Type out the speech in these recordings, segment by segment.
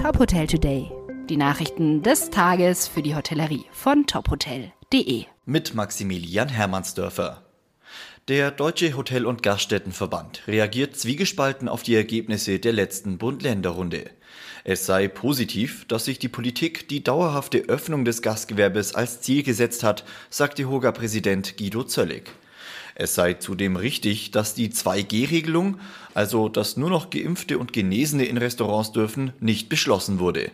Top Hotel Today. Die Nachrichten des Tages für die Hotellerie von tophotel.de. Mit Maximilian Hermannsdörfer. Der Deutsche Hotel- und Gaststättenverband reagiert zwiegespalten auf die Ergebnisse der letzten Bund-Länder-Runde. Es sei positiv, dass sich die Politik die dauerhafte Öffnung des Gastgewerbes als Ziel gesetzt hat, sagte Hoga-Präsident Guido Zöllig. Es sei zudem richtig, dass die 2G-Regelung, also dass nur noch Geimpfte und Genesene in Restaurants dürfen, nicht beschlossen wurde.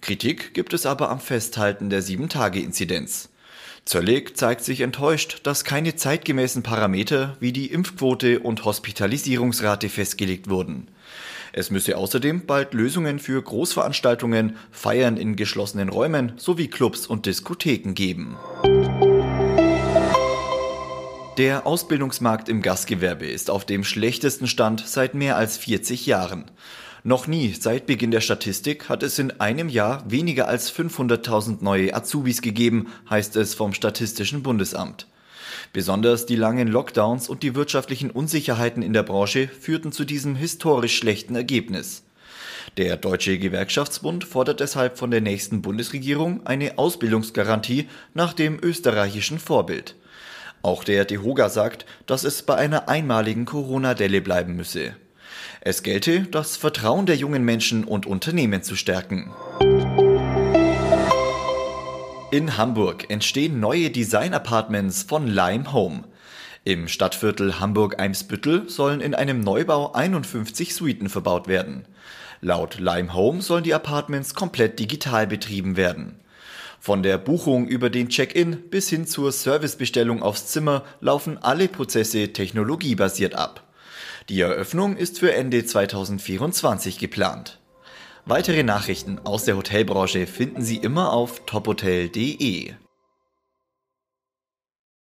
Kritik gibt es aber am Festhalten der 7-Tage-Inzidenz. Zöllig zeigt sich enttäuscht, dass keine zeitgemäßen Parameter wie die Impfquote und Hospitalisierungsrate festgelegt wurden. Es müsse außerdem bald Lösungen für Großveranstaltungen, Feiern in geschlossenen Räumen sowie Clubs und Diskotheken geben. Der Ausbildungsmarkt im Gastgewerbe ist auf dem schlechtesten Stand seit mehr als 40 Jahren. Noch nie seit Beginn der Statistik hat es in einem Jahr weniger als 500.000 neue Azubis gegeben, heißt es vom Statistischen Bundesamt. Besonders die langen Lockdowns und die wirtschaftlichen Unsicherheiten in der Branche führten zu diesem historisch schlechten Ergebnis. Der Deutsche Gewerkschaftsbund fordert deshalb von der nächsten Bundesregierung eine Ausbildungsgarantie nach dem österreichischen Vorbild. Auch der DEHOGA sagt, dass es bei einer einmaligen Corona-Delle bleiben müsse. Es gelte, das Vertrauen der jungen Menschen und Unternehmen zu stärken. In Hamburg entstehen neue Design-Apartments von Lime Home. Im Stadtviertel Hamburg-Eimsbüttel sollen in einem Neubau 51 Suiten verbaut werden. Laut Lime Home sollen die Apartments komplett digital betrieben werden. Von der Buchung über den Check-in bis hin zur Servicebestellung aufs Zimmer laufen alle Prozesse technologiebasiert ab. Die Eröffnung ist für Ende 2024 geplant. Weitere Nachrichten aus der Hotelbranche finden Sie immer auf tophotel.de.